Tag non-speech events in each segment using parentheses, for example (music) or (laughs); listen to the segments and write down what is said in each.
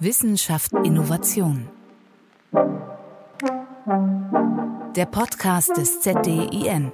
Wissenschaft Innovation. Der Podcast des ZDIN.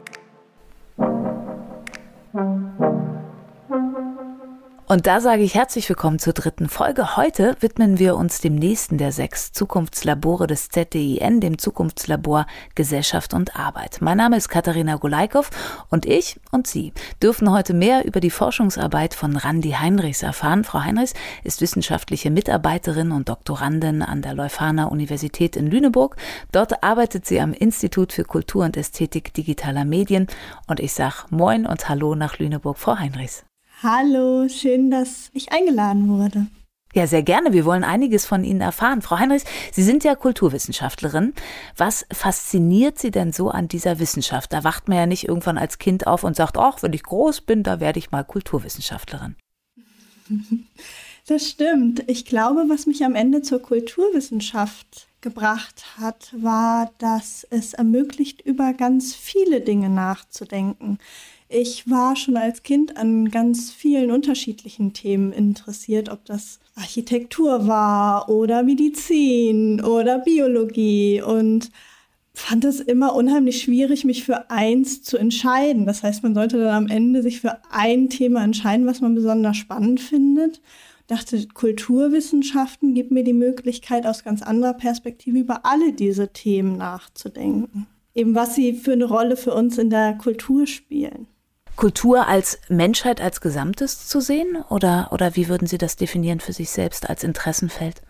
Und da sage ich herzlich willkommen zur dritten Folge. Heute widmen wir uns dem nächsten der sechs Zukunftslabore des ZDIN, dem Zukunftslabor Gesellschaft und Arbeit. Mein Name ist Katharina Golaikow und ich und Sie dürfen heute mehr über die Forschungsarbeit von Randi Heinrichs erfahren. Frau Heinrichs ist wissenschaftliche Mitarbeiterin und Doktorandin an der Leuphana Universität in Lüneburg. Dort arbeitet sie am Institut für Kultur und Ästhetik digitaler Medien. Und ich sage Moin und Hallo nach Lüneburg, Frau Heinrichs. Hallo, schön, dass ich eingeladen wurde. Ja, sehr gerne. Wir wollen einiges von Ihnen erfahren. Frau Heinrichs, Sie sind ja Kulturwissenschaftlerin. Was fasziniert Sie denn so an dieser Wissenschaft? Da wacht man ja nicht irgendwann als Kind auf und sagt, ach, wenn ich groß bin, da werde ich mal Kulturwissenschaftlerin. (laughs) Das stimmt. Ich glaube, was mich am Ende zur Kulturwissenschaft gebracht hat, war, dass es ermöglicht, über ganz viele Dinge nachzudenken. Ich war schon als Kind an ganz vielen unterschiedlichen Themen interessiert, ob das Architektur war oder Medizin oder Biologie und fand es immer unheimlich schwierig, mich für eins zu entscheiden. Das heißt, man sollte dann am Ende sich für ein Thema entscheiden, was man besonders spannend findet. Dachte, Kulturwissenschaften gibt mir die Möglichkeit, aus ganz anderer Perspektive über alle diese Themen nachzudenken. Eben was sie für eine Rolle für uns in der Kultur spielen. Kultur als Menschheit als Gesamtes zu sehen? Oder, oder wie würden Sie das definieren für sich selbst als Interessenfeld?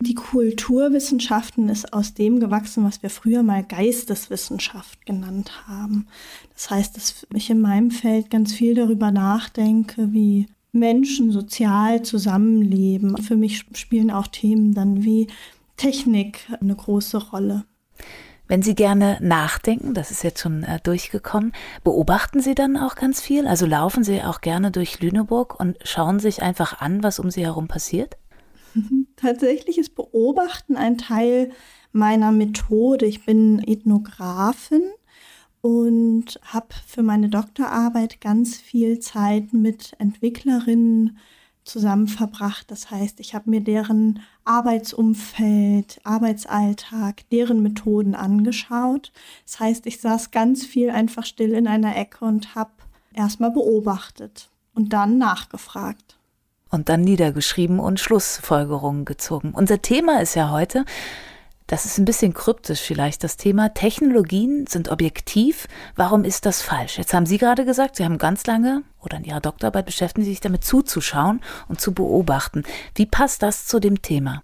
Die Kulturwissenschaften ist aus dem gewachsen, was wir früher mal Geisteswissenschaft genannt haben. Das heißt, dass ich in meinem Feld ganz viel darüber nachdenke, wie Menschen sozial zusammenleben. Für mich spielen auch Themen dann wie Technik eine große Rolle. Wenn Sie gerne nachdenken, das ist jetzt schon äh, durchgekommen, beobachten Sie dann auch ganz viel? Also laufen Sie auch gerne durch Lüneburg und schauen sich einfach an, was um Sie herum passiert? (laughs) Tatsächlich ist Beobachten ein Teil meiner Methode. Ich bin Ethnografin und habe für meine Doktorarbeit ganz viel Zeit mit Entwicklerinnen zusammen verbracht. Das heißt, ich habe mir deren Arbeitsumfeld, Arbeitsalltag, deren Methoden angeschaut. Das heißt, ich saß ganz viel einfach still in einer Ecke und habe erstmal beobachtet und dann nachgefragt und dann niedergeschrieben und Schlussfolgerungen gezogen. Unser Thema ist ja heute das ist ein bisschen kryptisch vielleicht, das Thema. Technologien sind objektiv. Warum ist das falsch? Jetzt haben Sie gerade gesagt, Sie haben ganz lange oder in Ihrer Doktorarbeit beschäftigen Sie sich damit zuzuschauen und zu beobachten. Wie passt das zu dem Thema?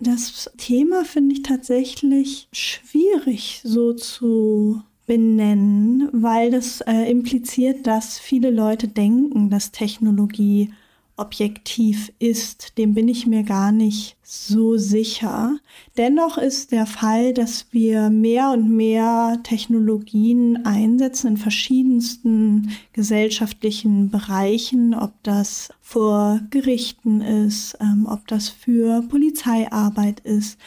Das Thema finde ich tatsächlich schwierig so zu benennen, weil das äh, impliziert, dass viele Leute denken, dass Technologie objektiv ist, dem bin ich mir gar nicht so sicher. Dennoch ist der Fall, dass wir mehr und mehr Technologien einsetzen in verschiedensten gesellschaftlichen Bereichen, ob das vor Gerichten ist, ähm, ob das für Polizeiarbeit ist,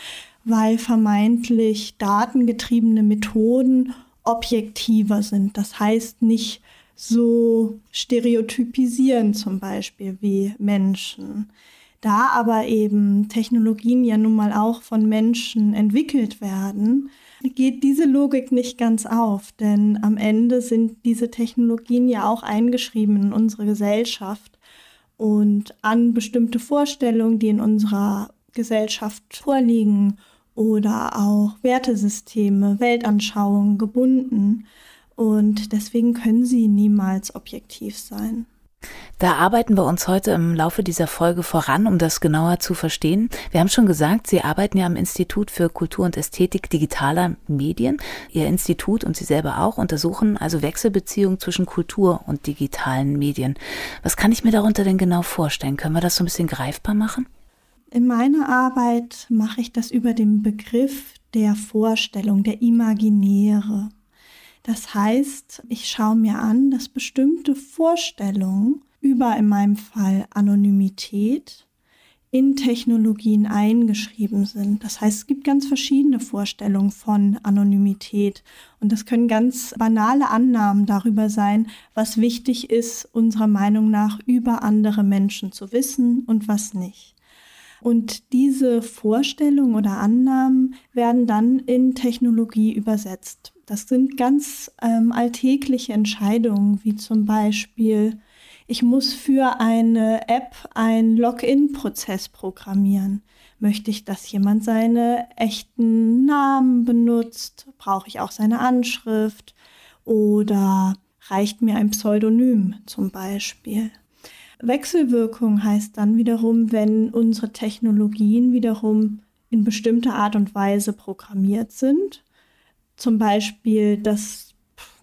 weil vermeintlich datengetriebene Methoden objektiver sind. Das heißt nicht so stereotypisieren zum Beispiel wie Menschen. Da aber eben Technologien ja nun mal auch von Menschen entwickelt werden, geht diese Logik nicht ganz auf, denn am Ende sind diese Technologien ja auch eingeschrieben in unsere Gesellschaft und an bestimmte Vorstellungen, die in unserer Gesellschaft vorliegen oder auch Wertesysteme, Weltanschauungen gebunden. Und deswegen können sie niemals objektiv sein. Da arbeiten wir uns heute im Laufe dieser Folge voran, um das genauer zu verstehen. Wir haben schon gesagt, Sie arbeiten ja am Institut für Kultur und Ästhetik digitaler Medien. Ihr Institut und Sie selber auch untersuchen also Wechselbeziehungen zwischen Kultur und digitalen Medien. Was kann ich mir darunter denn genau vorstellen? Können wir das so ein bisschen greifbar machen? In meiner Arbeit mache ich das über den Begriff der Vorstellung, der Imaginäre. Das heißt, ich schaue mir an, dass bestimmte Vorstellungen über in meinem Fall Anonymität in Technologien eingeschrieben sind. Das heißt, es gibt ganz verschiedene Vorstellungen von Anonymität und das können ganz banale Annahmen darüber sein, was wichtig ist, unserer Meinung nach über andere Menschen zu wissen und was nicht. Und diese Vorstellungen oder Annahmen werden dann in Technologie übersetzt. Das sind ganz ähm, alltägliche Entscheidungen, wie zum Beispiel, ich muss für eine App einen Login-Prozess programmieren. Möchte ich, dass jemand seine echten Namen benutzt? Brauche ich auch seine Anschrift? Oder reicht mir ein Pseudonym zum Beispiel? Wechselwirkung heißt dann wiederum, wenn unsere Technologien wiederum in bestimmter Art und Weise programmiert sind. Zum Beispiel, dass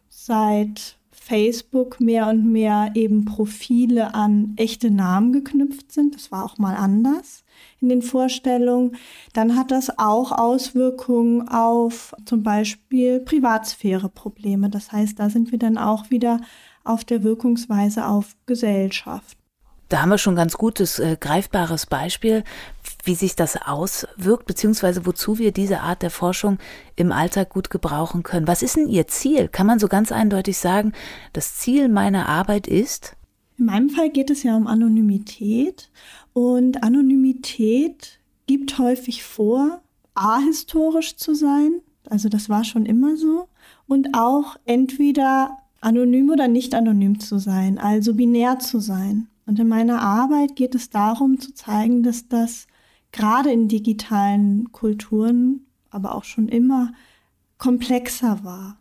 seit Facebook mehr und mehr eben Profile an echte Namen geknüpft sind. Das war auch mal anders in den Vorstellungen, dann hat das auch Auswirkungen auf zum Beispiel Privatsphäre-Probleme. Das heißt, da sind wir dann auch wieder auf der Wirkungsweise auf Gesellschaft. Da haben wir schon ganz gutes, äh, greifbares Beispiel, wie sich das auswirkt, beziehungsweise wozu wir diese Art der Forschung im Alltag gut gebrauchen können. Was ist denn Ihr Ziel? Kann man so ganz eindeutig sagen, das Ziel meiner Arbeit ist? In meinem Fall geht es ja um Anonymität und Anonymität gibt häufig vor, ahistorisch zu sein, also das war schon immer so, und auch entweder anonym oder nicht anonym zu sein, also binär zu sein. Und in meiner Arbeit geht es darum zu zeigen, dass das gerade in digitalen Kulturen, aber auch schon immer komplexer war.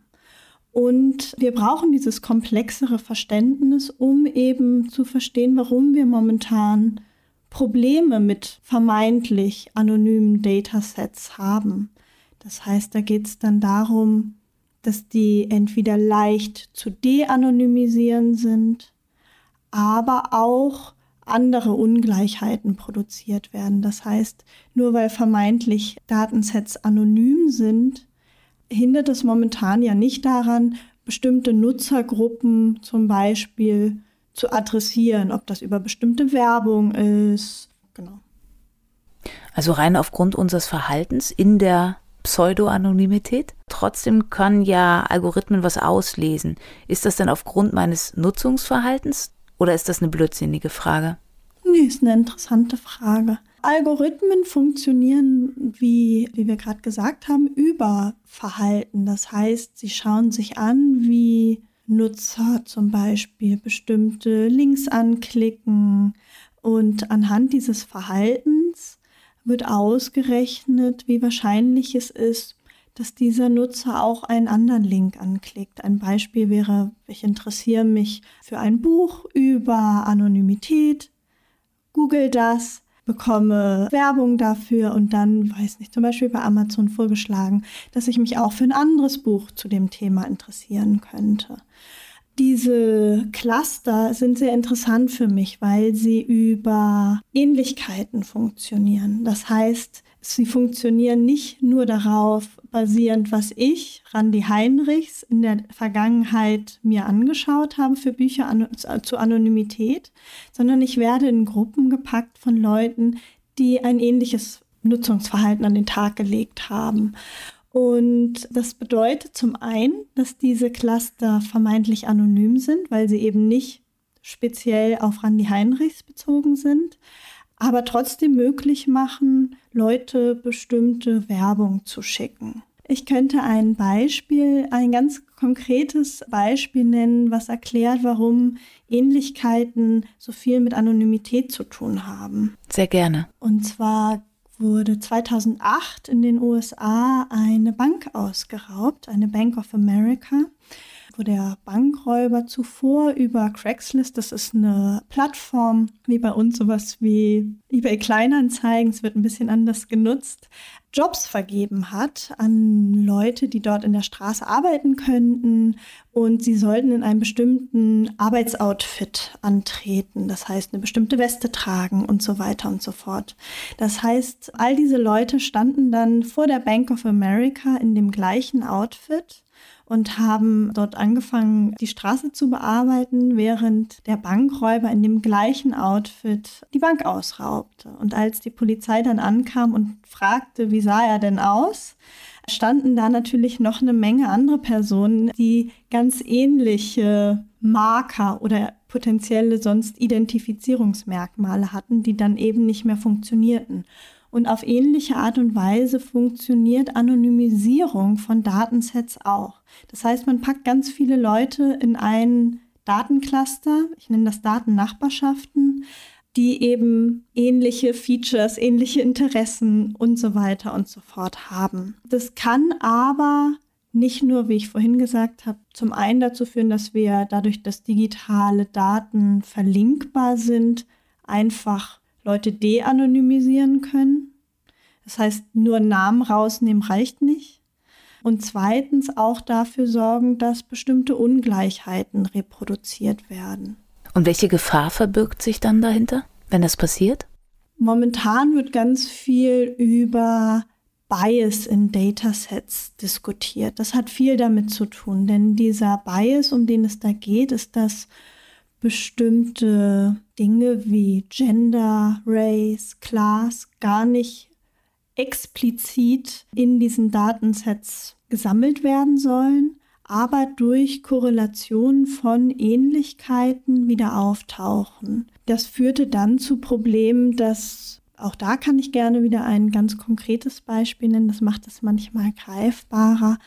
Und wir brauchen dieses komplexere Verständnis, um eben zu verstehen, warum wir momentan Probleme mit vermeintlich anonymen Datasets haben. Das heißt, da geht es dann darum, dass die entweder leicht zu de-anonymisieren sind, aber auch andere Ungleichheiten produziert werden. Das heißt, nur weil vermeintlich Datensets anonym sind, hindert es momentan ja nicht daran, bestimmte Nutzergruppen zum Beispiel zu adressieren, ob das über bestimmte Werbung ist. Genau. Also rein aufgrund unseres Verhaltens in der Pseudo-Anonymität. Trotzdem können ja Algorithmen was auslesen. Ist das denn aufgrund meines Nutzungsverhaltens oder ist das eine blödsinnige Frage? Nee, ist eine interessante Frage. Algorithmen funktionieren, wie, wie wir gerade gesagt haben, über Verhalten. Das heißt, sie schauen sich an, wie Nutzer zum Beispiel bestimmte Links anklicken und anhand dieses Verhaltens wird ausgerechnet, wie wahrscheinlich es ist, dass dieser Nutzer auch einen anderen Link anklickt. Ein Beispiel wäre, ich interessiere mich für ein Buch über Anonymität, google das, bekomme Werbung dafür und dann, weiß nicht, zum Beispiel bei Amazon vorgeschlagen, dass ich mich auch für ein anderes Buch zu dem Thema interessieren könnte. Diese Cluster sind sehr interessant für mich, weil sie über Ähnlichkeiten funktionieren. Das heißt, sie funktionieren nicht nur darauf basierend, was ich, Randy Heinrichs, in der Vergangenheit mir angeschaut habe für Bücher an, zur Anonymität, sondern ich werde in Gruppen gepackt von Leuten, die ein ähnliches Nutzungsverhalten an den Tag gelegt haben. Und das bedeutet zum einen, dass diese Cluster vermeintlich anonym sind, weil sie eben nicht speziell auf Randy Heinrichs bezogen sind, aber trotzdem möglich machen, Leute bestimmte Werbung zu schicken. Ich könnte ein Beispiel, ein ganz konkretes Beispiel nennen, was erklärt, warum Ähnlichkeiten so viel mit Anonymität zu tun haben. Sehr gerne. Und zwar wurde 2008 in den USA eine Bank ausgeraubt, eine Bank of America, wo der Bankräuber zuvor über Craigslist, das ist eine Plattform wie bei uns sowas wie eBay Kleinanzeigen, es wird ein bisschen anders genutzt, Jobs vergeben hat an Leute, die dort in der Straße arbeiten könnten und sie sollten in einem bestimmten Arbeitsoutfit antreten, das heißt eine bestimmte Weste tragen und so weiter und so fort. Das heißt, all diese Leute standen dann vor der Bank of America in dem gleichen Outfit und haben dort angefangen, die Straße zu bearbeiten, während der Bankräuber in dem gleichen Outfit die Bank ausraubte. Und als die Polizei dann ankam und fragte, wie sah er denn aus, standen da natürlich noch eine Menge andere Personen, die ganz ähnliche Marker oder potenzielle sonst Identifizierungsmerkmale hatten, die dann eben nicht mehr funktionierten. Und auf ähnliche Art und Weise funktioniert Anonymisierung von Datensets auch. Das heißt, man packt ganz viele Leute in einen Datencluster, ich nenne das Datennachbarschaften, die eben ähnliche Features, ähnliche Interessen und so weiter und so fort haben. Das kann aber nicht nur, wie ich vorhin gesagt habe, zum einen dazu führen, dass wir dadurch, dass digitale Daten verlinkbar sind, einfach Leute de-anonymisieren können. Das heißt, nur Namen rausnehmen reicht nicht. Und zweitens auch dafür sorgen, dass bestimmte Ungleichheiten reproduziert werden. Und welche Gefahr verbirgt sich dann dahinter, wenn das passiert? Momentan wird ganz viel über Bias in Datasets diskutiert. Das hat viel damit zu tun, denn dieser Bias, um den es da geht, ist, dass bestimmte Dinge wie Gender, Race, Class gar nicht explizit in diesen Datensets gesammelt werden sollen, aber durch Korrelation von Ähnlichkeiten wieder auftauchen. Das führte dann zu Problemen, dass auch da kann ich gerne wieder ein ganz konkretes Beispiel nennen, das macht es manchmal greifbarer,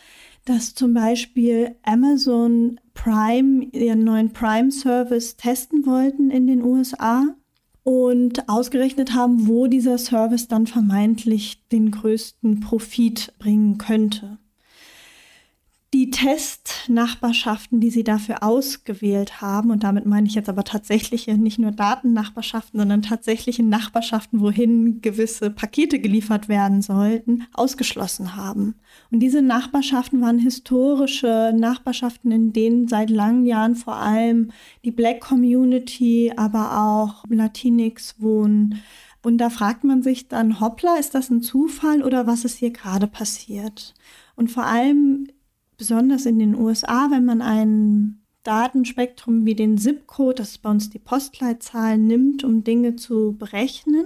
dass zum Beispiel Amazon Prime ihren neuen Prime-Service testen wollten in den USA und ausgerechnet haben, wo dieser Service dann vermeintlich den größten Profit bringen könnte die Testnachbarschaften, die sie dafür ausgewählt haben, und damit meine ich jetzt aber tatsächliche, nicht nur Datennachbarschaften, sondern tatsächliche Nachbarschaften, wohin gewisse Pakete geliefert werden sollten, ausgeschlossen haben. Und diese Nachbarschaften waren historische Nachbarschaften, in denen seit langen Jahren vor allem die Black Community, aber auch Latinx wohnen. Und da fragt man sich dann, hoppla, ist das ein Zufall oder was ist hier gerade passiert? Und vor allem besonders in den USA, wenn man ein Datenspektrum wie den ZIP-Code, das ist bei uns die Postleitzahl, nimmt, um Dinge zu berechnen,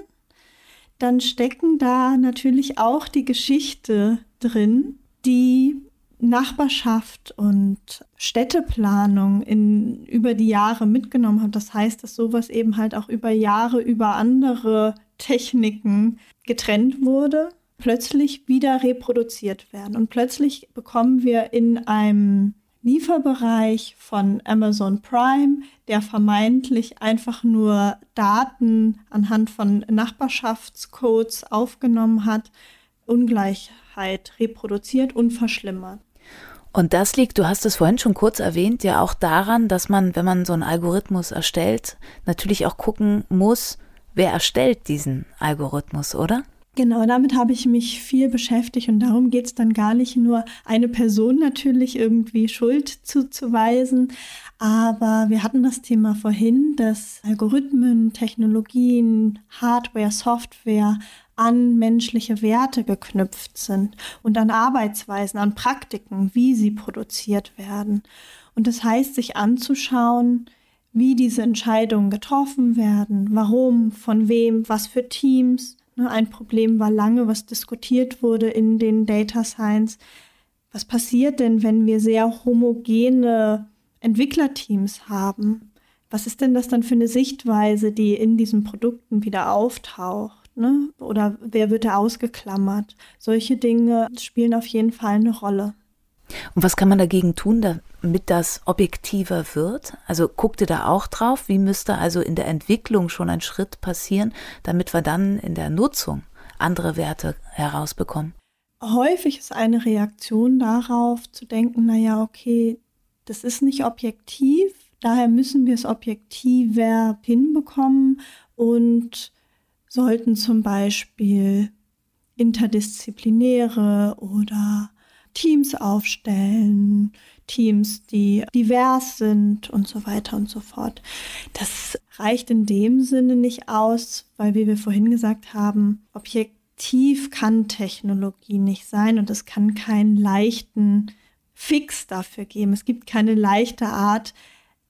dann stecken da natürlich auch die Geschichte drin, die Nachbarschaft und Städteplanung in, über die Jahre mitgenommen hat. Das heißt, dass sowas eben halt auch über Jahre über andere Techniken getrennt wurde plötzlich wieder reproduziert werden. Und plötzlich bekommen wir in einem Lieferbereich von Amazon Prime, der vermeintlich einfach nur Daten anhand von Nachbarschaftscodes aufgenommen hat, Ungleichheit reproduziert und verschlimmert. Und das liegt, du hast es vorhin schon kurz erwähnt, ja auch daran, dass man, wenn man so einen Algorithmus erstellt, natürlich auch gucken muss, wer erstellt diesen Algorithmus, oder? Genau, damit habe ich mich viel beschäftigt und darum geht es dann gar nicht nur eine Person natürlich irgendwie Schuld zuzuweisen, aber wir hatten das Thema vorhin, dass Algorithmen, Technologien, Hardware, Software an menschliche Werte geknüpft sind und an Arbeitsweisen, an Praktiken, wie sie produziert werden. Und das heißt, sich anzuschauen, wie diese Entscheidungen getroffen werden, warum, von wem, was für Teams, ein Problem war lange, was diskutiert wurde in den Data Science. Was passiert denn, wenn wir sehr homogene Entwicklerteams haben? Was ist denn das dann für eine Sichtweise, die in diesen Produkten wieder auftaucht? Ne? Oder wer wird da ausgeklammert? Solche Dinge spielen auf jeden Fall eine Rolle. Und was kann man dagegen tun, damit das objektiver wird? Also guckt ihr da auch drauf? Wie müsste also in der Entwicklung schon ein Schritt passieren, damit wir dann in der Nutzung andere Werte herausbekommen? Häufig ist eine Reaktion darauf zu denken, naja, okay, das ist nicht objektiv, daher müssen wir es objektiver hinbekommen und sollten zum Beispiel interdisziplinäre oder Teams aufstellen, Teams, die divers sind und so weiter und so fort. Das reicht in dem Sinne nicht aus, weil, wie wir vorhin gesagt haben, objektiv kann Technologie nicht sein und es kann keinen leichten Fix dafür geben. Es gibt keine leichte Art,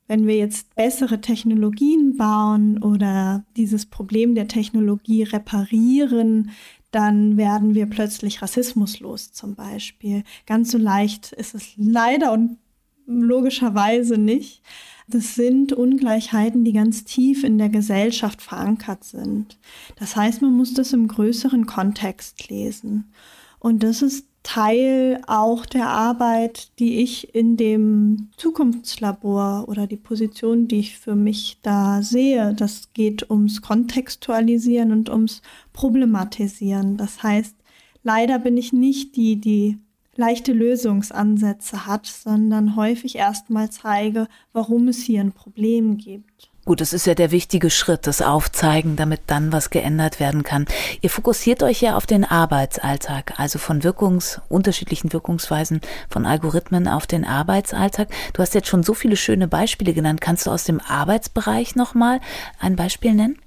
wenn wir jetzt bessere Technologien bauen oder dieses Problem der Technologie reparieren, dann werden wir plötzlich rassismuslos zum Beispiel. Ganz so leicht ist es leider und logischerweise nicht. Das sind Ungleichheiten, die ganz tief in der Gesellschaft verankert sind. Das heißt, man muss das im größeren Kontext lesen. Und das ist Teil auch der Arbeit, die ich in dem Zukunftslabor oder die Position, die ich für mich da sehe. Das geht ums Kontextualisieren und ums Problematisieren. Das heißt, leider bin ich nicht die, die leichte Lösungsansätze hat, sondern häufig erstmal zeige, warum es hier ein Problem gibt. Gut, das ist ja der wichtige Schritt, das Aufzeigen, damit dann was geändert werden kann. Ihr fokussiert euch ja auf den Arbeitsalltag, also von Wirkungs, unterschiedlichen Wirkungsweisen von Algorithmen auf den Arbeitsalltag. Du hast jetzt schon so viele schöne Beispiele genannt. Kannst du aus dem Arbeitsbereich nochmal ein Beispiel nennen?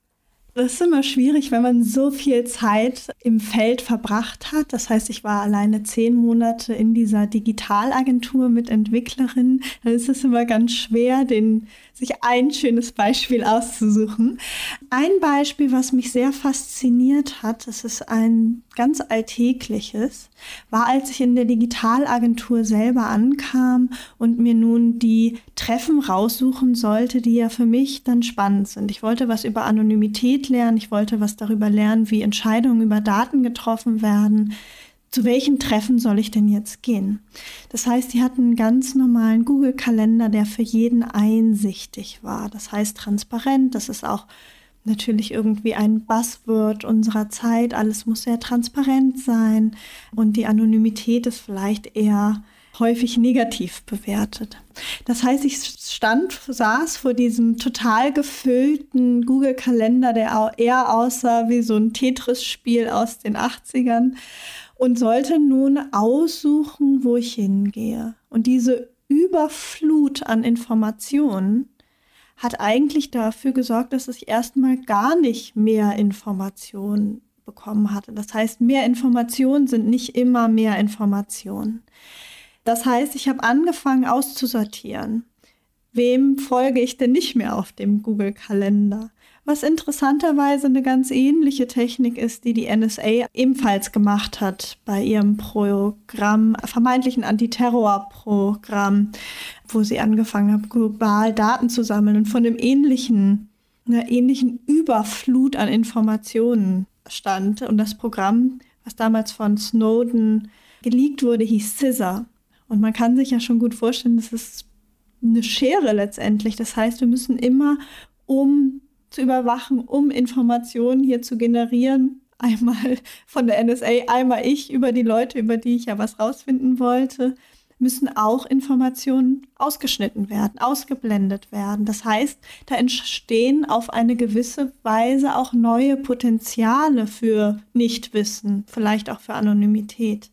Das ist immer schwierig, wenn man so viel Zeit im Feld verbracht hat. Das heißt, ich war alleine zehn Monate in dieser Digitalagentur mit Entwicklerinnen. Dann ist es immer ganz schwer, den sich ein schönes Beispiel auszusuchen. Ein Beispiel, was mich sehr fasziniert hat, das ist ein ganz alltägliches, war, als ich in der Digitalagentur selber ankam und mir nun die Treffen raussuchen sollte, die ja für mich dann spannend sind. Ich wollte was über Anonymität lernen, ich wollte was darüber lernen, wie Entscheidungen über Daten getroffen werden zu welchen Treffen soll ich denn jetzt gehen? Das heißt, die hatten einen ganz normalen Google-Kalender, der für jeden einsichtig war. Das heißt transparent, das ist auch natürlich irgendwie ein Buzzword unserer Zeit. Alles muss sehr transparent sein und die Anonymität ist vielleicht eher häufig negativ bewertet. Das heißt, ich stand, saß vor diesem total gefüllten Google-Kalender, der eher aussah wie so ein Tetris-Spiel aus den 80ern und sollte nun aussuchen, wo ich hingehe. Und diese Überflut an Informationen hat eigentlich dafür gesorgt, dass ich erstmal gar nicht mehr Informationen bekommen hatte. Das heißt, mehr Informationen sind nicht immer mehr Informationen. Das heißt, ich habe angefangen auszusortieren. Wem folge ich denn nicht mehr auf dem Google-Kalender? was interessanterweise eine ganz ähnliche Technik ist, die die NSA ebenfalls gemacht hat bei ihrem Programm, vermeintlichen Antiterrorprogramm, wo sie angefangen haben, global Daten zu sammeln und von dem ähnlichen, einer ähnlichen Überflut an Informationen stand. Und das Programm, was damals von Snowden geleakt wurde, hieß Scissor. Und man kann sich ja schon gut vorstellen, das ist eine Schere letztendlich. Das heißt, wir müssen immer um zu überwachen, um Informationen hier zu generieren. (laughs) Einmal von der NSA, einmal ich über die Leute, über die ich ja was rausfinden wollte, müssen auch Informationen ausgeschnitten werden, ausgeblendet werden. Das heißt, da entstehen auf eine gewisse Weise auch neue Potenziale für Nichtwissen, vielleicht auch für Anonymität.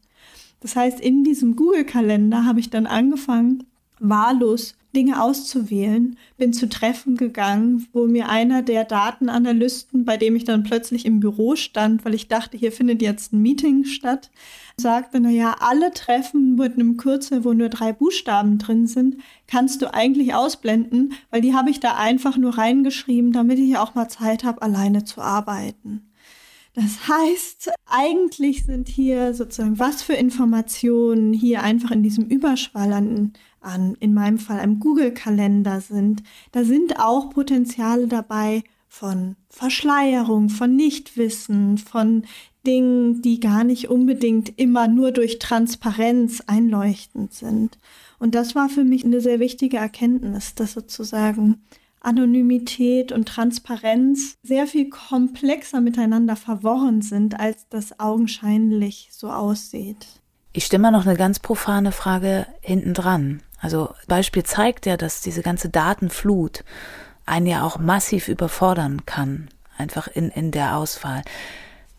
Das heißt, in diesem Google-Kalender habe ich dann angefangen, wahllos Dinge auszuwählen, bin zu Treffen gegangen, wo mir einer der Datenanalysten, bei dem ich dann plötzlich im Büro stand, weil ich dachte, hier findet jetzt ein Meeting statt, sagte, naja, alle Treffen mit einem Kürzel, wo nur drei Buchstaben drin sind, kannst du eigentlich ausblenden, weil die habe ich da einfach nur reingeschrieben, damit ich auch mal Zeit habe, alleine zu arbeiten. Das heißt, eigentlich sind hier sozusagen, was für Informationen hier einfach in diesem Überschwall an, an in meinem Fall einem Google-Kalender sind, da sind auch Potenziale dabei von Verschleierung, von Nichtwissen, von Dingen, die gar nicht unbedingt immer nur durch Transparenz einleuchtend sind. Und das war für mich eine sehr wichtige Erkenntnis, dass sozusagen Anonymität und Transparenz sehr viel komplexer miteinander verworren sind, als das augenscheinlich so aussieht. Ich stimme noch eine ganz profane Frage hinten dran. Also Beispiel zeigt ja, dass diese ganze Datenflut einen ja auch massiv überfordern kann, einfach in, in der Auswahl.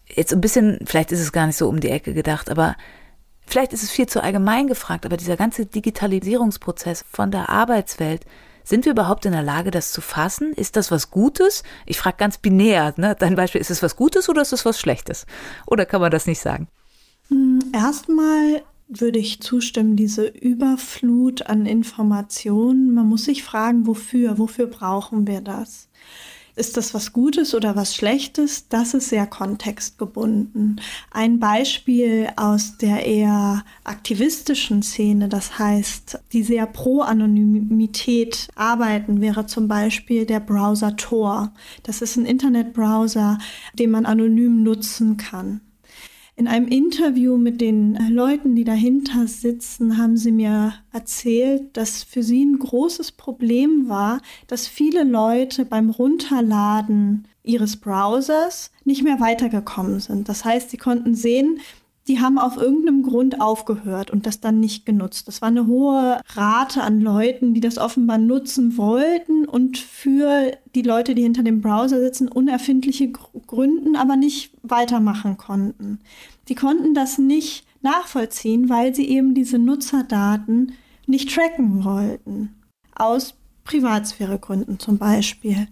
Jetzt ein bisschen, vielleicht ist es gar nicht so um die Ecke gedacht, aber vielleicht ist es viel zu allgemein gefragt, aber dieser ganze Digitalisierungsprozess von der Arbeitswelt, sind wir überhaupt in der Lage, das zu fassen? Ist das was Gutes? Ich frage ganz binär, ne? Dein Beispiel, ist es was Gutes oder ist es was Schlechtes? Oder kann man das nicht sagen? Hm, erstmal würde ich zustimmen, diese Überflut an Informationen. Man muss sich fragen, wofür? Wofür brauchen wir das? Ist das was Gutes oder was Schlechtes? Das ist sehr kontextgebunden. Ein Beispiel aus der eher aktivistischen Szene, das heißt, die sehr pro Anonymität arbeiten, wäre zum Beispiel der Browser Tor. Das ist ein Internetbrowser, den man anonym nutzen kann. In einem Interview mit den Leuten, die dahinter sitzen, haben sie mir erzählt, dass für sie ein großes Problem war, dass viele Leute beim Runterladen ihres Browsers nicht mehr weitergekommen sind. Das heißt, sie konnten sehen, die haben auf irgendeinem Grund aufgehört und das dann nicht genutzt. Das war eine hohe Rate an Leuten, die das offenbar nutzen wollten und für die Leute, die hinter dem Browser sitzen, unerfindliche Gründen, aber nicht weitermachen konnten. Die konnten das nicht nachvollziehen, weil sie eben diese Nutzerdaten nicht tracken wollten. Aus Privatsphäregründen zum Beispiel.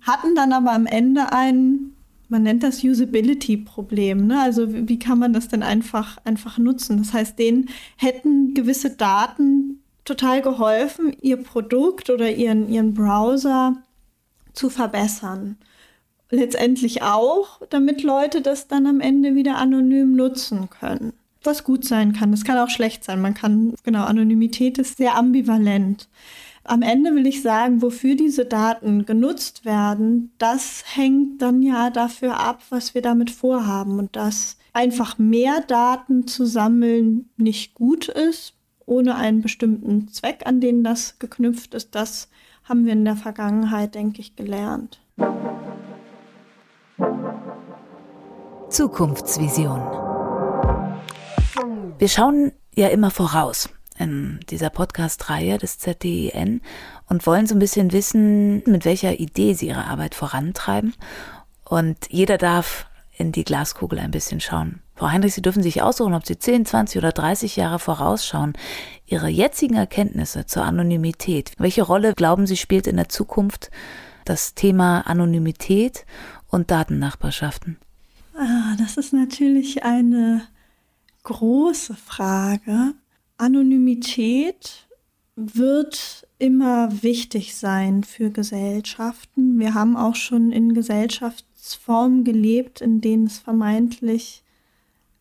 Hatten dann aber am Ende einen man nennt das Usability-Problem. Ne? Also wie kann man das denn einfach, einfach nutzen? Das heißt, denen hätten gewisse Daten total geholfen, ihr Produkt oder ihren, ihren Browser zu verbessern. Letztendlich auch, damit Leute das dann am Ende wieder anonym nutzen können. Was gut sein kann, das kann auch schlecht sein. Man kann, genau, Anonymität ist sehr ambivalent. Am Ende will ich sagen, wofür diese Daten genutzt werden, das hängt dann ja dafür ab, was wir damit vorhaben und dass einfach mehr Daten zu sammeln nicht gut ist, ohne einen bestimmten Zweck, an den das geknüpft ist, das haben wir in der Vergangenheit, denke ich, gelernt. Zukunftsvision. Wir schauen ja immer voraus in dieser Podcast-Reihe des ZDIN und wollen so ein bisschen wissen, mit welcher Idee sie ihre Arbeit vorantreiben. Und jeder darf in die Glaskugel ein bisschen schauen. Frau Heinrich, Sie dürfen sich aussuchen, ob Sie 10, 20 oder 30 Jahre vorausschauen. Ihre jetzigen Erkenntnisse zur Anonymität, welche Rolle glauben Sie spielt in der Zukunft das Thema Anonymität und Datennachbarschaften? Ah, das ist natürlich eine große Frage. Anonymität wird immer wichtig sein für Gesellschaften. Wir haben auch schon in Gesellschaftsformen gelebt, in denen es vermeintlich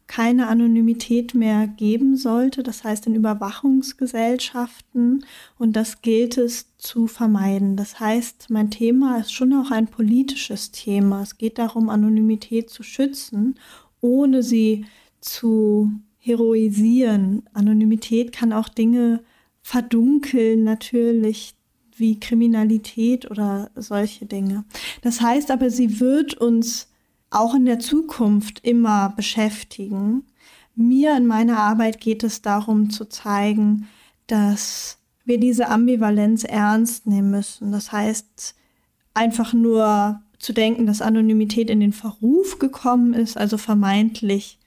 keine Anonymität mehr geben sollte, das heißt in Überwachungsgesellschaften und das gilt es zu vermeiden. Das heißt, mein Thema ist schon auch ein politisches Thema. Es geht darum, Anonymität zu schützen, ohne sie zu heroisieren. Anonymität kann auch Dinge verdunkeln, natürlich wie Kriminalität oder solche Dinge. Das heißt aber, sie wird uns auch in der Zukunft immer beschäftigen. Mir in meiner Arbeit geht es darum zu zeigen, dass wir diese Ambivalenz ernst nehmen müssen. Das heißt, einfach nur zu denken, dass Anonymität in den Verruf gekommen ist, also vermeintlich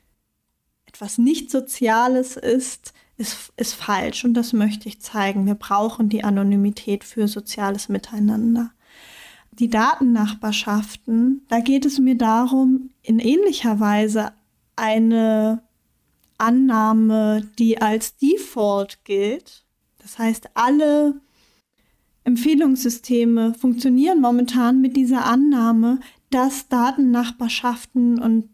etwas nicht Soziales ist, ist, ist falsch und das möchte ich zeigen. Wir brauchen die Anonymität für soziales Miteinander. Die Datennachbarschaften, da geht es mir darum, in ähnlicher Weise eine Annahme, die als Default gilt. Das heißt, alle Empfehlungssysteme funktionieren momentan mit dieser Annahme, dass Datennachbarschaften und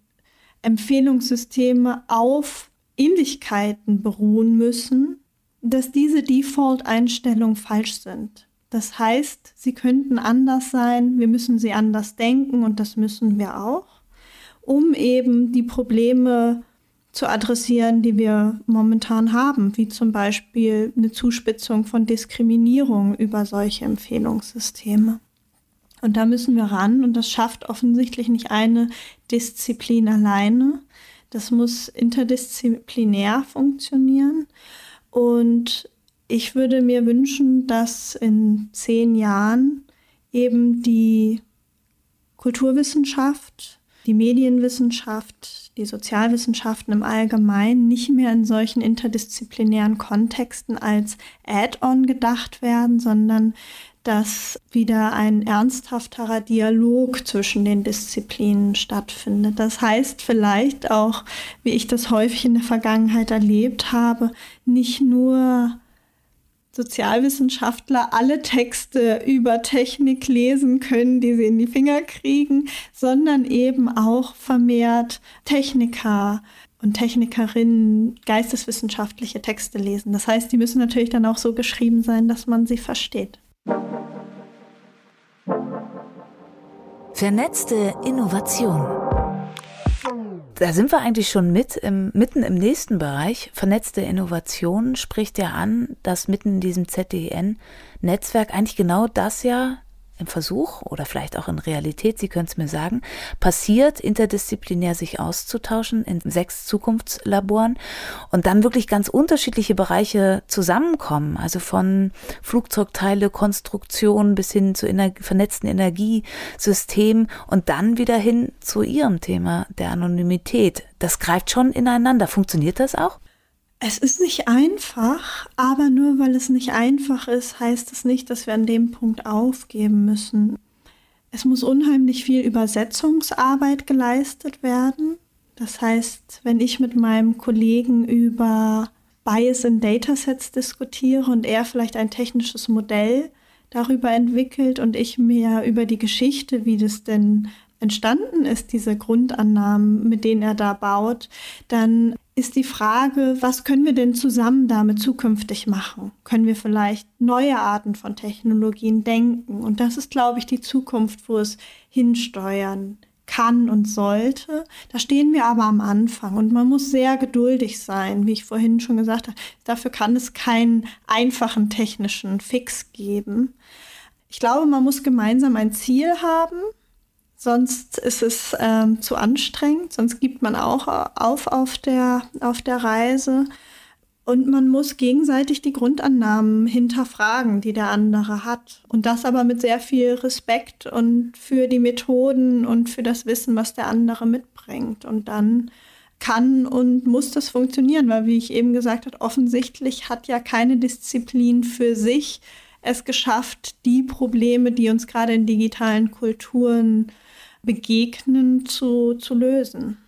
Empfehlungssysteme auf Ähnlichkeiten beruhen müssen, dass diese Default-Einstellungen falsch sind. Das heißt, sie könnten anders sein, wir müssen sie anders denken und das müssen wir auch, um eben die Probleme zu adressieren, die wir momentan haben, wie zum Beispiel eine Zuspitzung von Diskriminierung über solche Empfehlungssysteme. Und da müssen wir ran und das schafft offensichtlich nicht eine Disziplin alleine. Das muss interdisziplinär funktionieren. Und ich würde mir wünschen, dass in zehn Jahren eben die Kulturwissenschaft, die Medienwissenschaft, die Sozialwissenschaften im Allgemeinen nicht mehr in solchen interdisziplinären Kontexten als Add-on gedacht werden, sondern dass wieder ein ernsthafterer Dialog zwischen den Disziplinen stattfindet. Das heißt vielleicht auch, wie ich das häufig in der Vergangenheit erlebt habe, nicht nur Sozialwissenschaftler alle Texte über Technik lesen können, die sie in die Finger kriegen, sondern eben auch vermehrt Techniker und Technikerinnen geisteswissenschaftliche Texte lesen. Das heißt, die müssen natürlich dann auch so geschrieben sein, dass man sie versteht. Vernetzte Innovation. Da sind wir eigentlich schon mit im, mitten im nächsten Bereich. Vernetzte Innovation spricht ja an, dass mitten in diesem ZDN-Netzwerk eigentlich genau das ja im Versuch oder vielleicht auch in Realität, Sie können es mir sagen, passiert, interdisziplinär sich auszutauschen in sechs Zukunftslaboren und dann wirklich ganz unterschiedliche Bereiche zusammenkommen, also von Flugzeugteile, Konstruktion bis hin zu ener vernetzten Energiesystemen und dann wieder hin zu Ihrem Thema der Anonymität. Das greift schon ineinander. Funktioniert das auch? Es ist nicht einfach, aber nur weil es nicht einfach ist, heißt es nicht, dass wir an dem Punkt aufgeben müssen. Es muss unheimlich viel Übersetzungsarbeit geleistet werden. Das heißt, wenn ich mit meinem Kollegen über Bias in Datasets diskutiere und er vielleicht ein technisches Modell darüber entwickelt und ich mir über die Geschichte, wie das denn entstanden ist, diese Grundannahmen, mit denen er da baut, dann ist die Frage, was können wir denn zusammen damit zukünftig machen? Können wir vielleicht neue Arten von Technologien denken? Und das ist, glaube ich, die Zukunft, wo es hinsteuern kann und sollte. Da stehen wir aber am Anfang und man muss sehr geduldig sein, wie ich vorhin schon gesagt habe. Dafür kann es keinen einfachen technischen Fix geben. Ich glaube, man muss gemeinsam ein Ziel haben Sonst ist es ähm, zu anstrengend, sonst gibt man auch auf auf der, auf der Reise. Und man muss gegenseitig die Grundannahmen hinterfragen, die der andere hat. Und das aber mit sehr viel Respekt und für die Methoden und für das Wissen, was der andere mitbringt. Und dann kann und muss das funktionieren, weil, wie ich eben gesagt habe, offensichtlich hat ja keine Disziplin für sich es geschafft, die Probleme, die uns gerade in digitalen Kulturen Begegnen zu, zu lösen.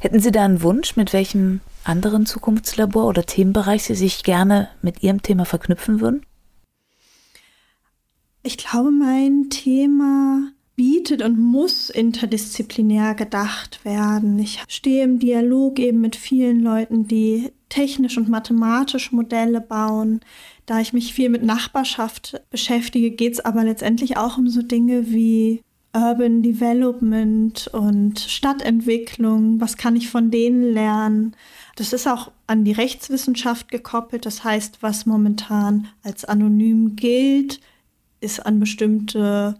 Hätten Sie da einen Wunsch, mit welchem anderen Zukunftslabor oder Themenbereich Sie sich gerne mit Ihrem Thema verknüpfen würden? Ich glaube, mein Thema bietet und muss interdisziplinär gedacht werden. Ich stehe im Dialog eben mit vielen Leuten, die technisch und mathematisch Modelle bauen. Da ich mich viel mit Nachbarschaft beschäftige, geht es aber letztendlich auch um so Dinge wie Urban Development und Stadtentwicklung, was kann ich von denen lernen. Das ist auch an die Rechtswissenschaft gekoppelt. Das heißt, was momentan als anonym gilt, ist an bestimmte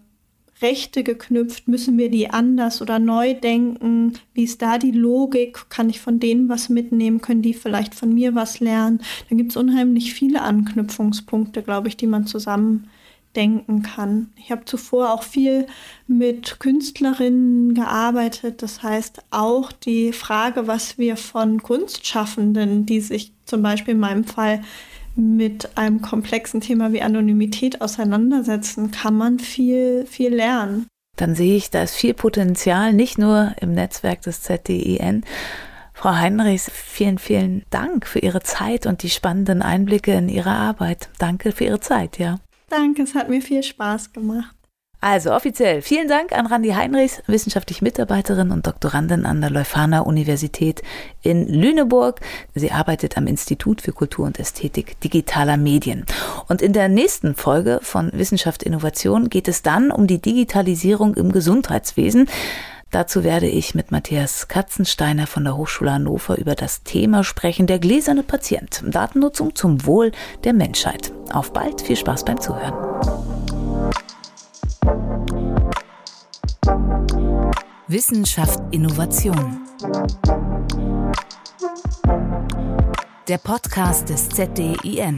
Rechte geknüpft. Müssen wir die anders oder neu denken? Wie ist da die Logik? Kann ich von denen was mitnehmen? Können die vielleicht von mir was lernen? Dann gibt es unheimlich viele Anknüpfungspunkte, glaube ich, die man zusammen denken kann. Ich habe zuvor auch viel mit Künstlerinnen gearbeitet. Das heißt auch die Frage, was wir von Kunstschaffenden, die sich zum Beispiel in meinem Fall mit einem komplexen Thema wie Anonymität auseinandersetzen, kann man viel, viel lernen. Dann sehe ich, da ist viel Potenzial, nicht nur im Netzwerk des ZDIN. Frau Heinrichs, vielen, vielen Dank für Ihre Zeit und die spannenden Einblicke in Ihre Arbeit. Danke für Ihre Zeit, ja. Danke, es hat mir viel Spaß gemacht. Also offiziell vielen Dank an Randi Heinrichs, wissenschaftliche Mitarbeiterin und Doktorandin an der Leuphana Universität in Lüneburg. Sie arbeitet am Institut für Kultur und Ästhetik digitaler Medien. Und in der nächsten Folge von Wissenschaft Innovation geht es dann um die Digitalisierung im Gesundheitswesen. Dazu werde ich mit Matthias Katzensteiner von der Hochschule Hannover über das Thema sprechen, der gläserne Patient, Datennutzung zum Wohl der Menschheit. Auf bald, viel Spaß beim Zuhören. Wissenschaft Innovation. Der Podcast des ZDIN.